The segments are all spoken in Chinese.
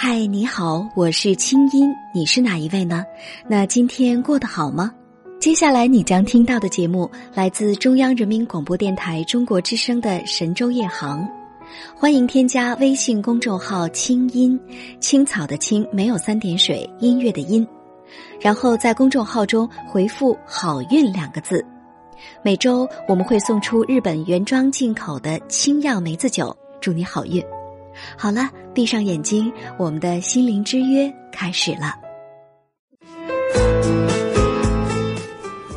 嗨，你好，我是清音，你是哪一位呢？那今天过得好吗？接下来你将听到的节目来自中央人民广播电台中国之声的神州夜航，欢迎添加微信公众号“清音青草”的青没有三点水，音乐的音，然后在公众号中回复“好运”两个字，每周我们会送出日本原装进口的清酿梅子酒，祝你好运。好了，闭上眼睛，我们的心灵之约开始了。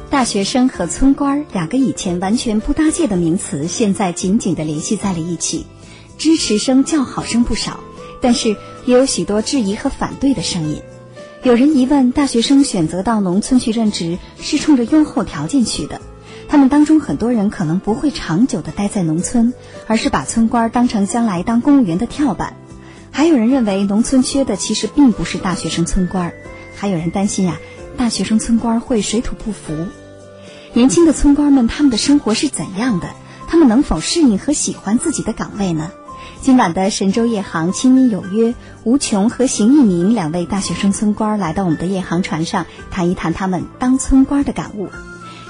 大学生和村官两个以前完全不搭界的名词，现在紧紧的联系在了一起，支持声、叫好声不少，但是也有许多质疑和反对的声音。有人疑问：大学生选择到农村去任职，是冲着优厚条件去的？他们当中很多人可能不会长久的待在农村，而是把村官当成将来当公务员的跳板。还有人认为农村缺的其实并不是大学生村官，还有人担心呀，大学生村官会水土不服。年轻的村官们他们的生活是怎样的？他们能否适应和喜欢自己的岗位呢？今晚的神州夜航亲密有约，吴琼和邢一鸣两位大学生村官来到我们的夜航船上，谈一谈他们当村官的感悟。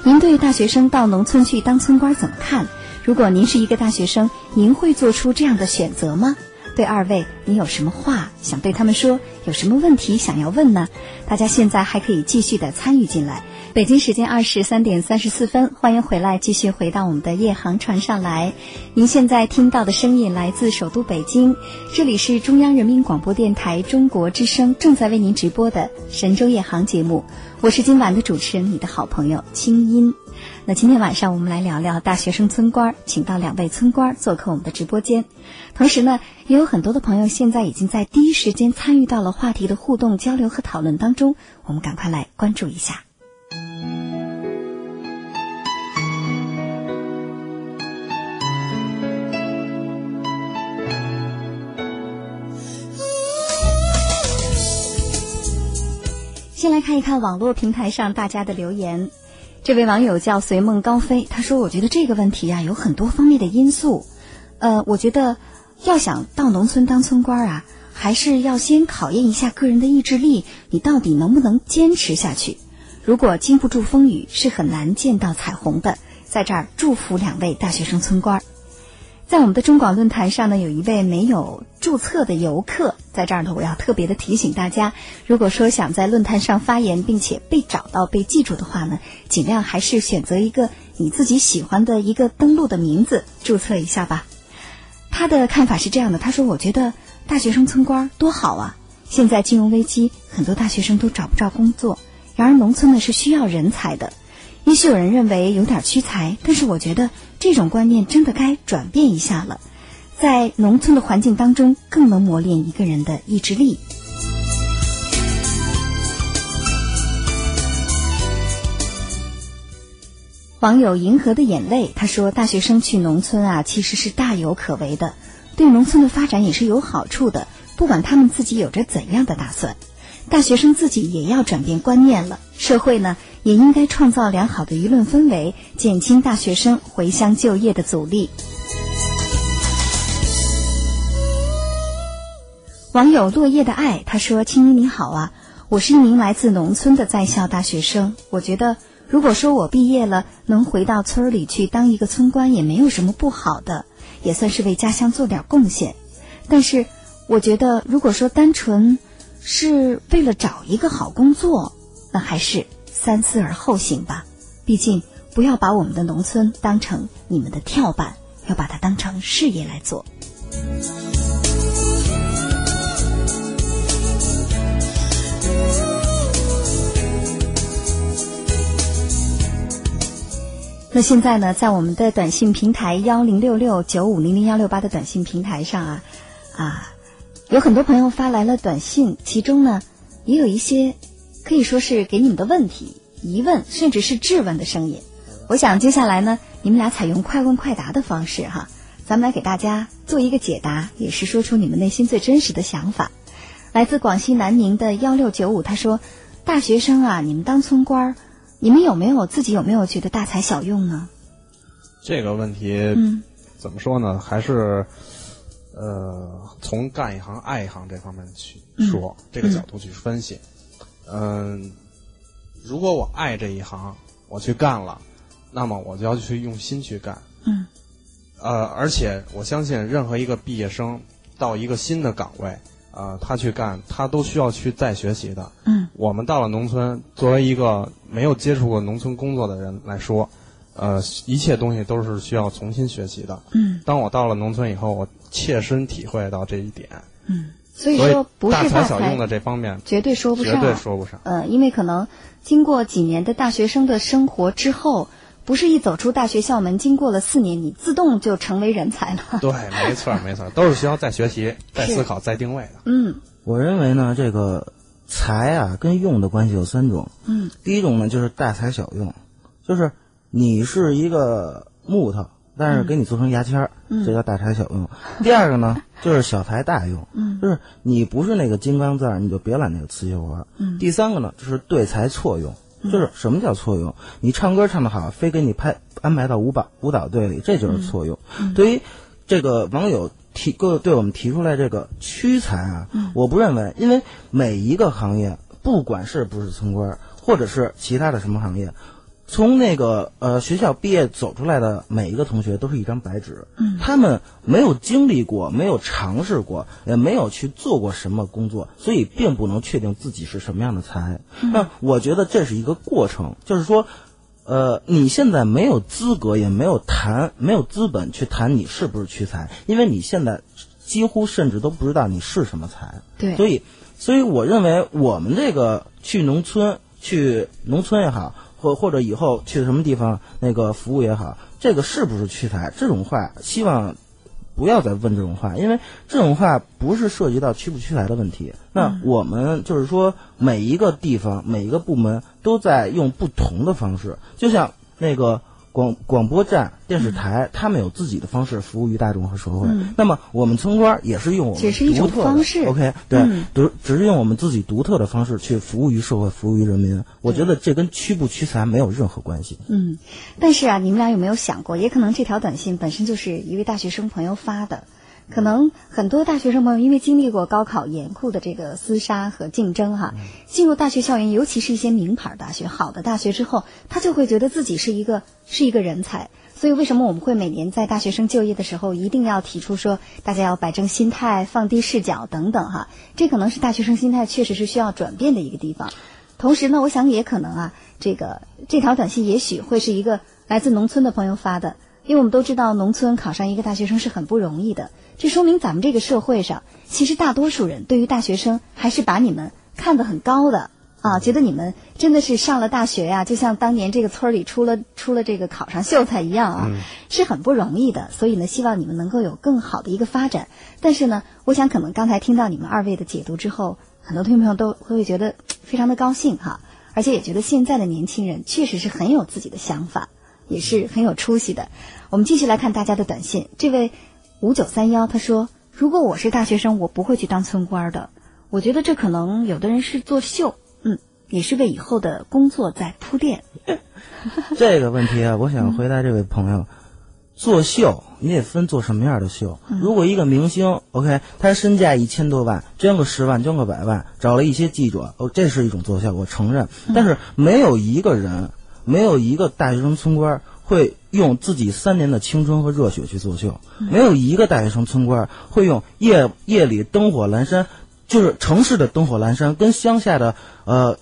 您对大学生到农村去当村官怎么看？如果您是一个大学生，您会做出这样的选择吗？对二位，你有什么话想对他们说？有什么问题想要问呢？大家现在还可以继续的参与进来。北京时间二十三点三十四分，欢迎回来，继续回到我们的夜航船上来。您现在听到的声音来自首都北京，这里是中央人民广播电台中国之声正在为您直播的神州夜航节目。我是今晚的主持人，你的好朋友清音。那今天晚上我们来聊聊大学生村官，请到两位村官做客我们的直播间。同时呢，也有很多的朋友现在已经在第一时间参与到了话题的互动交流和讨论当中，我们赶快来关注一下。先来看一看网络平台上大家的留言。这位网友叫随梦高飞，他说：“我觉得这个问题呀，有很多方面的因素。呃，我觉得要想到农村当村官啊，还是要先考验一下个人的意志力，你到底能不能坚持下去？如果经不住风雨，是很难见到彩虹的。”在这儿祝福两位大学生村官。在我们的中广论坛上呢，有一位没有注册的游客，在这儿呢，我要特别的提醒大家，如果说想在论坛上发言，并且被找到、被记住的话呢，尽量还是选择一个你自己喜欢的一个登录的名字注册一下吧。他的看法是这样的，他说：“我觉得大学生村官多好啊！现在金融危机，很多大学生都找不着工作，然而农村呢是需要人才的。也许有人认为有点屈才，但是我觉得。”这种观念真的该转变一下了，在农村的环境当中，更能磨练一个人的意志力。网友银河的眼泪他说：“大学生去农村啊，其实是大有可为的，对农村的发展也是有好处的。不管他们自己有着怎样的打算，大学生自己也要转变观念了。社会呢？”也应该创造良好的舆论氛围，减轻大学生回乡就业的阻力。网友落叶的爱他说：“青衣你好啊，我是一名来自农村的在校大学生。我觉得，如果说我毕业了能回到村里去当一个村官，也没有什么不好的，也算是为家乡做点贡献。但是，我觉得，如果说单纯是为了找一个好工作，那还是……”三思而后行吧，毕竟不要把我们的农村当成你们的跳板，要把它当成事业来做。那现在呢，在我们的短信平台幺零六六九五零零幺六八的短信平台上啊啊，有很多朋友发来了短信，其中呢也有一些。可以说是给你们的问题、疑问，甚至是质问的声音。我想接下来呢，你们俩采用快问快答的方式哈，咱们来给大家做一个解答，也是说出你们内心最真实的想法。来自广西南宁的幺六九五，他说：“大学生啊，你们当村官儿，你们有没有自己有没有觉得大材小用呢？”这个问题，嗯，怎么说呢？还是呃，从干一行爱一行这方面去说，这个角度去分析。嗯，如果我爱这一行，我去干了，那么我就要去用心去干。嗯。呃，而且我相信，任何一个毕业生到一个新的岗位，呃，他去干，他都需要去再学习的。嗯。我们到了农村，作为一个没有接触过农村工作的人来说，呃，一切东西都是需要重新学习的。嗯。当我到了农村以后，我切身体会到这一点。嗯。所以说，不是大材小用的这方面，绝对说不上，绝对说不上。呃，因为可能经过几年的大学生的生活之后。不是一走出大学校门，经过了四年，你自动就成为人才了。对，没错，没错，都是需要再学习、再思考、再定位的。嗯，我认为呢，这个才啊跟用的关系有三种。嗯，第一种呢就是大材小用，就是你是一个木头，但是给你做成牙签儿，这叫大材小用。第二个呢 就是小材大用，就是你不是那个金刚钻，你就别揽那个瓷器活。嗯，第三个呢就是对材错用。就是什么叫错用？你唱歌唱得好，非给你拍安排到舞蹈舞蹈队里，这就是错用。对于这个网友提各对我们提出来这个屈才啊，我不认为，因为每一个行业，不管是不是村官，或者是其他的什么行业。从那个呃学校毕业走出来的每一个同学都是一张白纸，嗯，他们没有经历过，没有尝试过，也没有去做过什么工作，所以并不能确定自己是什么样的才。那我觉得这是一个过程，就是说，呃，你现在没有资格，也没有谈，没有资本去谈你是不是屈才，因为你现在几乎甚至都不知道你是什么才。对，所以，所以我认为我们这个去农村，去农村也好。或或者以后去什么地方那个服务也好，这个是不是屈才？这种话希望不要再问这种话，因为这种话不是涉及到屈不屈才的问题。那我们就是说，每一个地方、每一个部门都在用不同的方式，就像那个。广广播站、电视台，他们有自己的方式服务于大众和社会。那么，我们村官也是用我们独特的 OK，对，独只是用我们自己独特的方式去服务于社会、服务于人民。我觉得这跟屈不屈才没有任何关系。嗯，但是啊，你们俩有没有想过，也可能这条短信本身就是一位大学生朋友发的。可能很多大学生朋友因为经历过高考严酷的这个厮杀和竞争哈，进入大学校园，尤其是一些名牌大学、好的大学之后，他就会觉得自己是一个是一个人才。所以为什么我们会每年在大学生就业的时候一定要提出说，大家要摆正心态、放低视角等等哈？这可能是大学生心态确实是需要转变的一个地方。同时呢，我想也可能啊，这个这条短信也许会是一个来自农村的朋友发的，因为我们都知道农村考上一个大学生是很不容易的。这说明咱们这个社会上，其实大多数人对于大学生还是把你们看得很高的啊，觉得你们真的是上了大学呀，就像当年这个村里出了出了这个考上秀才一样啊，是很不容易的。所以呢，希望你们能够有更好的一个发展。但是呢，我想可能刚才听到你们二位的解读之后，很多听众朋友都会觉得非常的高兴哈，而且也觉得现在的年轻人确实是很有自己的想法，也是很有出息的。我们继续来看大家的短信，这位。五九三幺，他说：“如果我是大学生，我不会去当村官的。我觉得这可能有的人是作秀，嗯，也是为以后的工作在铺垫。”这个问题啊，我想回答这位朋友：作秀你得分做什么样的秀。如果一个明星，OK，他身价一千多万，捐个十万，捐个百万，找了一些记者，哦，这是一种作秀，我承认。但是没有一个人，没有一个大学生村官。会用自己三年的青春和热血去作秀，没有一个大学生村官会用夜夜里灯火阑珊，就是城市的灯火阑珊跟乡下的呃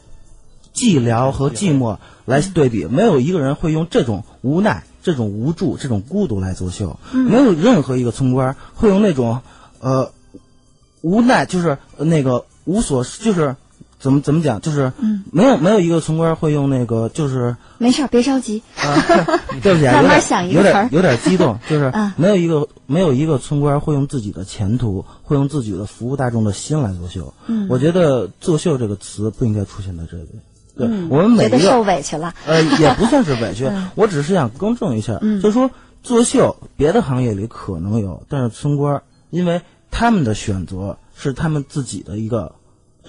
寂寥和寂寞来对比，没有一个人会用这种无奈、这种无助、这种孤独来作秀，没有任何一个村官会用那种呃无奈，就是那个无所，就是。怎么怎么讲？就是，嗯，没有没有一个村官会用那个，就是没事儿，别着急，啊，对不起，慢慢想一个词儿，有点激动，就是 没有一个没有一个村官会用自己的前途，会用自己的服务大众的心来作秀。嗯，我觉得“作秀”这个词不应该出现在这里。对，我们每一个受委屈了，呃，也不算是委屈，我只是想更正一下，就是说作秀，别的行业里可能有，但是村官，因为他们的选择是他们自己的一个。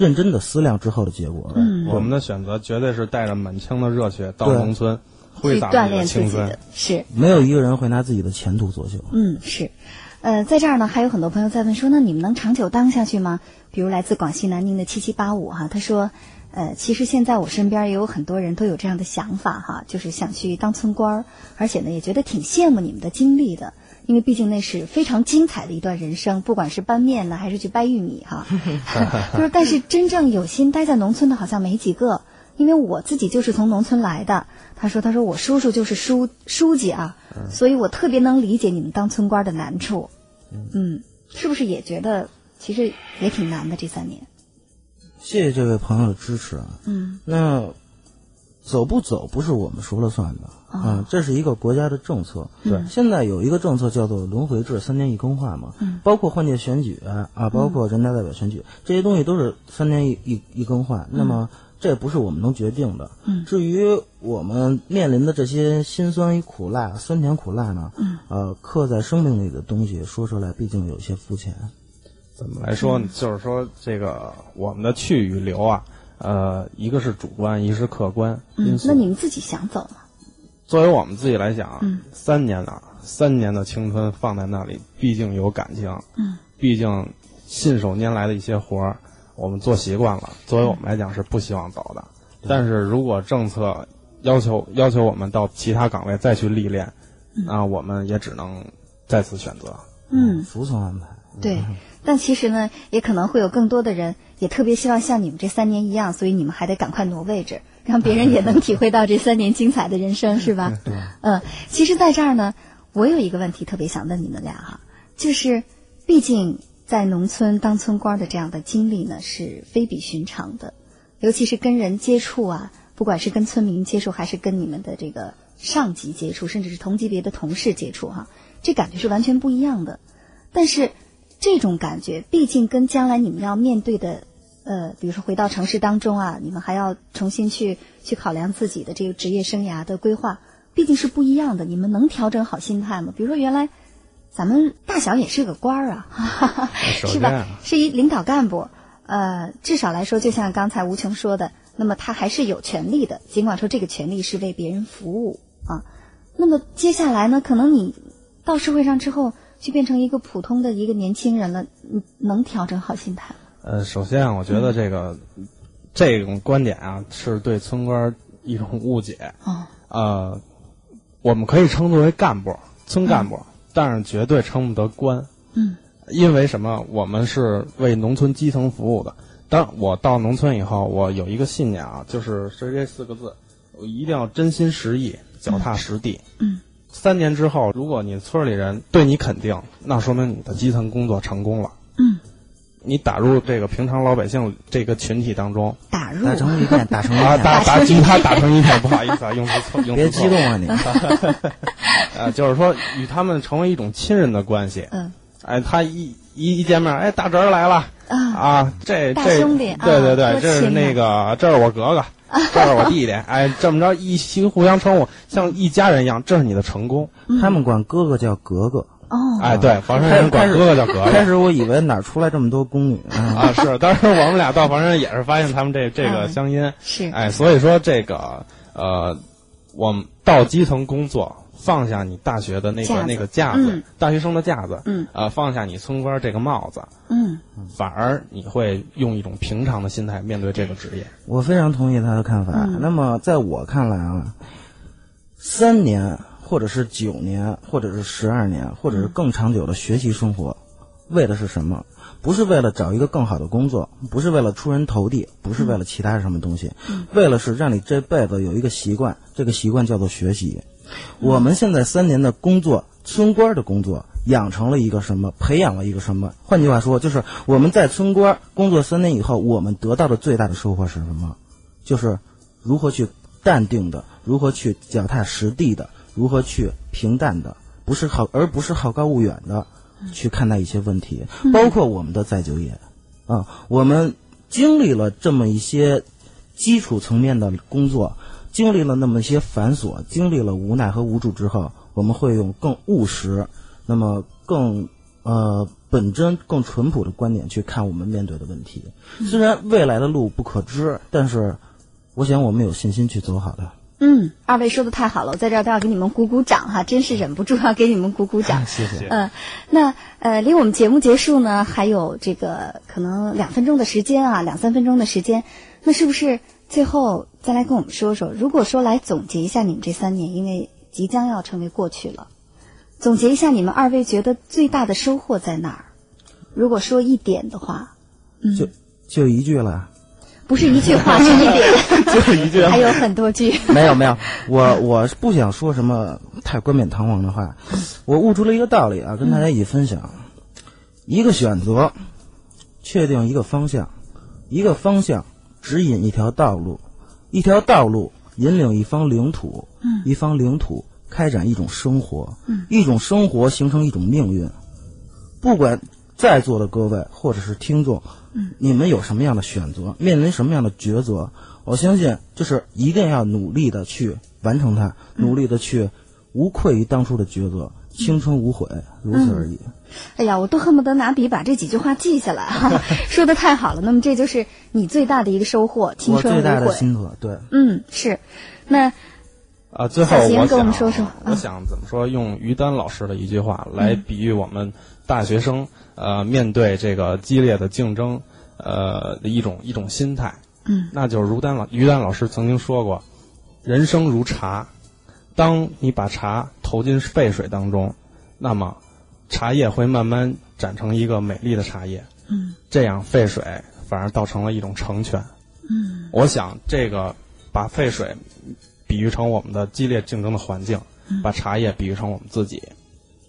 认真的思量之后的结果。嗯，我们的选择绝对是带着满腔的热血到农村，挥洒锻炼自己的，是没有一个人会拿自己的前途作秀。嗯，是。呃，在这儿呢，还有很多朋友在问说，那你们能长久当下去吗？比如来自广西南宁的七七八五哈，他说，呃，其实现在我身边也有很多人都有这样的想法哈，就是想去当村官儿，而且呢，也觉得挺羡慕你们的经历的，因为毕竟那是非常精彩的一段人生，不管是搬面呢，还是去掰玉米哈。就是，但是真正有心待在农村的好像没几个，因为我自己就是从农村来的。他说，他说我叔叔就是书书记啊。所以我特别能理解你们当村官的难处，嗯，是不是也觉得其实也挺难的这三年？谢谢这位朋友的支持啊。嗯，那走不走不是我们说了算的啊，这是一个国家的政策。对，现在有一个政策叫做轮回制，三年一更换嘛。嗯，包括换届选举啊，包括人大代表选举，这些东西都是三年一一一更换。那么。这不是我们能决定的。嗯，至于我们面临的这些辛酸与苦辣、酸甜苦辣呢？嗯，呃，刻在生命里的东西，说出来毕竟有些肤浅。怎么来说呢？就是说，这个我们的去与留啊，呃，一个是主观，一个是客观因素。那你们自己想走吗？作为我们自己来讲，嗯，三年啊，三年的青春放在那里，毕竟有感情。嗯，毕竟信手拈来的一些活儿。我们做习惯了，作为我们来讲是不希望走的。但是如果政策要求要求我们到其他岗位再去历练，那我们也只能再次选择。嗯，服从安排。对，但其实呢，也可能会有更多的人也特别希望像你们这三年一样，所以你们还得赶快挪位置，让别人也能体会到这三年精彩的人生，是吧？对。嗯，其实在这儿呢，我有一个问题特别想问你们俩哈，就是毕竟。在农村当村官的这样的经历呢，是非比寻常的，尤其是跟人接触啊，不管是跟村民接触，还是跟你们的这个上级接触，甚至是同级别的同事接触，哈，这感觉是完全不一样的。但是这种感觉，毕竟跟将来你们要面对的，呃，比如说回到城市当中啊，你们还要重新去去考量自己的这个职业生涯的规划，毕竟是不一样的。你们能调整好心态吗？比如说原来。咱们大小也是个官儿啊，是吧？是一领导干部，呃，至少来说，就像刚才吴琼说的，那么他还是有权利的，尽管说这个权利是为别人服务啊。那么接下来呢，可能你到社会上之后，就变成一个普通的一个年轻人了，你能调整好心态吗？呃，首先我觉得这个这种观点啊，是对村官一种误解。哦，呃，我们可以称作为干部，村干部。但是绝对称不得官，嗯，因为什么？我们是为农村基层服务的。当我到农村以后，我有一个信念啊，就是是这四个字：我一定要真心实意、脚踏实地。嗯，三年之后，如果你村里人对你肯定，那说明你的基层工作成功了。嗯。你打入这个平常老百姓这个群体当中，打入打成一片，打成 啊，打打吉他打成一片，不好意思啊，用词错，用别激动啊你，啊，就是说与他们成为一种亲人的关系，嗯，哎，他一一一见面，哎，大侄儿来了啊，啊，这大兄弟，对对对，这是那个，这是我哥哥，这是我弟弟，哎，这么着一起互相称呼，像一家人一样，这是你的成功。他们管哥哥叫格格。哦，哎，对，房山人管哥哥叫哥哥。开始我以为哪出来这么多宫女啊？是，当时我们俩到房山也是发现他们这这个乡音是，哎，所以说这个呃，我们到基层工作，放下你大学的那个那个架子，大学生的架子，嗯，啊，放下你村官这个帽子，嗯，反而你会用一种平常的心态面对这个职业。我非常同意他的看法。那么在我看来啊，三年。或者是九年，或者是十二年，或者是更长久的学习生活，为的是什么？不是为了找一个更好的工作，不是为了出人头地，不是为了其他什么东西，为了是让你这辈子有一个习惯，这个习惯叫做学习。我们现在三年的工作，村官的工作，养成了一个什么？培养了一个什么？换句话说，就是我们在村官工作三年以后，我们得到的最大的收获是什么？就是如何去淡定的，如何去脚踏实地的。如何去平淡的，不是好，而不是好高骛远的去看待一些问题，包括我们的再就业，啊，我们经历了这么一些基础层面的工作，经历了那么些繁琐，经历了无奈和无助之后，我们会用更务实，那么更呃本真、更淳朴的观点去看我们面对的问题。虽然未来的路不可知，但是我想我们有信心去走好的。嗯，二位说的太好了，我在这儿都要给你们鼓鼓掌哈，真是忍不住要给你们鼓鼓掌。谢谢。嗯，那呃，离我们节目结束呢，还有这个可能两分钟的时间啊，两三分钟的时间，那是不是最后再来跟我们说说？如果说来总结一下你们这三年，因为即将要成为过去了，总结一下你们二位觉得最大的收获在哪儿？如果说一点的话，嗯，就就一句了。不是一句话，是一点，就一句，还有很多句。没有没有，我我不想说什么太冠冕堂皇的话，我悟出了一个道理啊，跟大家一起分享：一个选择，确定一个方向；一个方向，指引一条道路；一条道路，引领一方领土；一方领土，开展一种生活；一种生活，形成一种命运。不管在座的各位或者是听众。嗯，你们有什么样的选择？面临什么样的抉择？我相信，就是一定要努力的去完成它，努力的去无愧于当初的抉择，青春无悔，如此而已。哎呀，我都恨不得拿笔把这几句话记下来哈，说的太好了。那么这就是你最大的一个收获，青春无悔。最大的心得，对，嗯，是。那啊，最后我跟我们说说，我想怎么说？用于丹老师的一句话来比喻我们大学生。呃，面对这个激烈的竞争，呃的一种一种心态，嗯，那就是如丹老于丹老师曾经说过，人生如茶，当你把茶投进沸水当中，那么茶叶会慢慢长成一个美丽的茶叶，嗯，这样沸水反而倒成了一种成全，嗯，我想这个把沸水比喻成我们的激烈竞争的环境，把茶叶比喻成我们自己，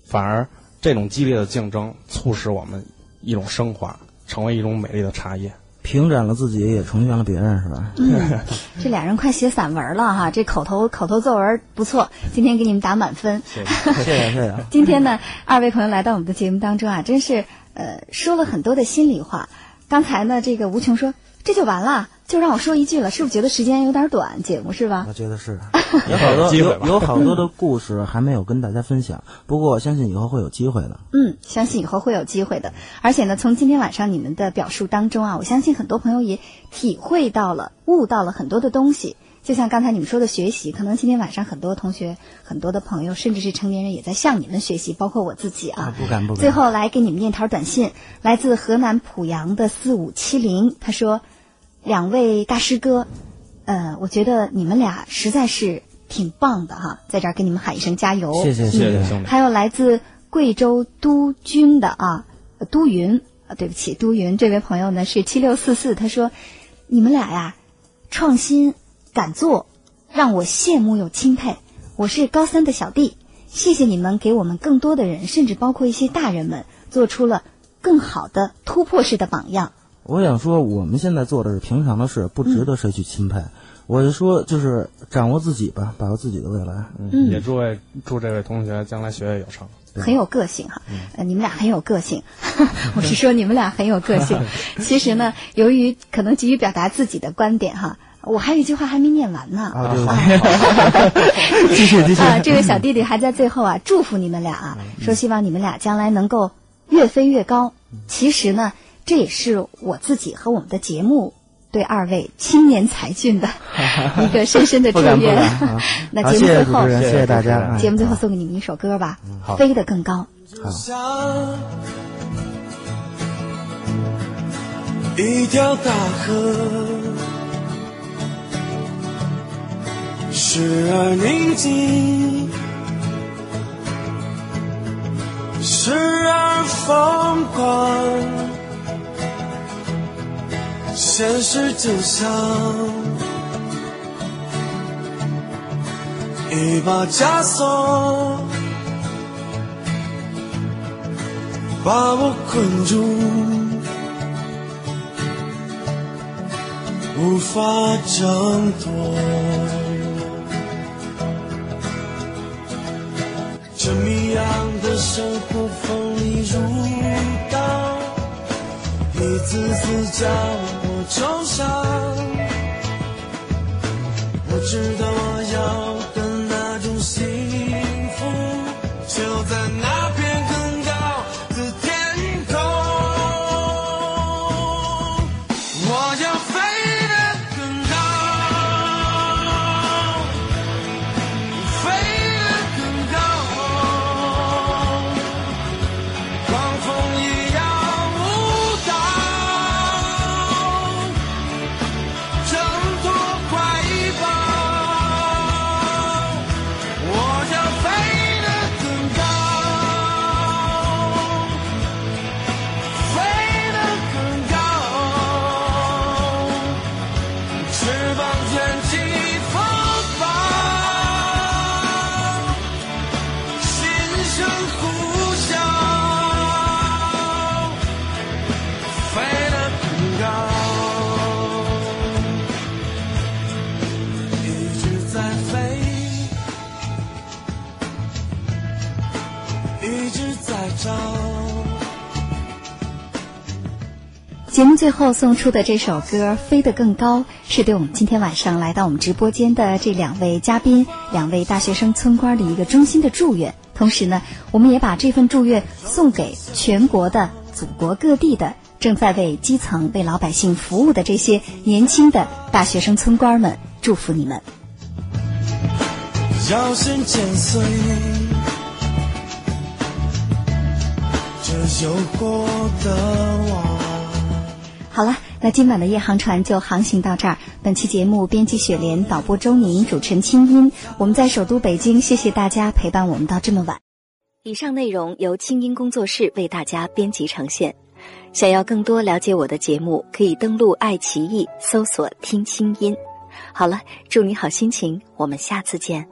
反而。这种激烈的竞争促使我们一种升华，成为一种美丽的茶叶，平展了自己，也成全了别人，是吧？嗯，这俩人快写散文了哈，这口头口头作文不错，今天给你们打满分。谢谢谢谢谢谢。今天呢，二位朋友来到我们的节目当中啊，真是呃说了很多的心里话。刚才呢，这个吴琼说这就完了。就让我说一句了，是不是觉得时间有点短？节目是吧？我觉得是，有好多有有好多的 故事还没有跟大家分享。不过我相信以后会有机会的。嗯，相信以后会有机会的。而且呢，从今天晚上你们的表述当中啊，我相信很多朋友也体会到了、悟到了很多的东西。就像刚才你们说的学习，可能今天晚上很多同学、很多的朋友，甚至是成年人也在向你们学习，包括我自己啊。不敢不敢。最后来给你们念条短信，来自河南濮阳的四五七零，他说。两位大师哥，呃，我觉得你们俩实在是挺棒的哈，在这儿给你们喊一声加油！谢谢谢谢兄弟。还有来自贵州都军的啊，都云啊，对不起，都云这位朋友呢是七六四四，他说你们俩呀，创新敢做，让我羡慕又钦佩。我是高三的小弟，谢谢你们给我们更多的人，甚至包括一些大人们，做出了更好的突破式的榜样。我想说，我们现在做的是平常的事，不值得谁去钦佩。我就说，就是掌握自己吧，把握自己的未来。嗯，也祝位祝这位同学将来学业有成，很有个性哈。呃，你们俩很有个性，我是说你们俩很有个性。其实呢，由于可能急于表达自己的观点哈，我还有一句话还没念完呢。啊，继续继续。啊，这位小弟弟还在最后啊，祝福你们俩啊，说希望你们俩将来能够越飞越高。其实呢。这也是我自己和我们的节目对二位青年才俊的 一个深深的祝愿。那节目最后，谢谢大家。节目最后送给你们一首歌吧，《飞得更高》。一条大河，时而宁静，时而疯狂。现实就像一把枷锁，把我困住，无法挣脱。这谜样的生活锋利如刀，一次次将我。受伤，我知道我要的那种幸福，就在那节目最后送出的这首歌《飞得更高》，是对我们今天晚上来到我们直播间的这两位嘉宾、两位大学生村官的一个衷心的祝愿。同时呢，我们也把这份祝愿送给全国的、祖国各地的正在为基层、为老百姓服务的这些年轻的大学生村官们，祝福你们。摇身剪碎这有过的往。好了，那今晚的夜航船就航行到这儿。本期节目编辑雪莲，导播周宁，主持人清音。我们在首都北京，谢谢大家陪伴我们到这么晚。以上内容由清音工作室为大家编辑呈现。想要更多了解我的节目，可以登录爱奇艺搜索“听清音”。好了，祝你好心情，我们下次见。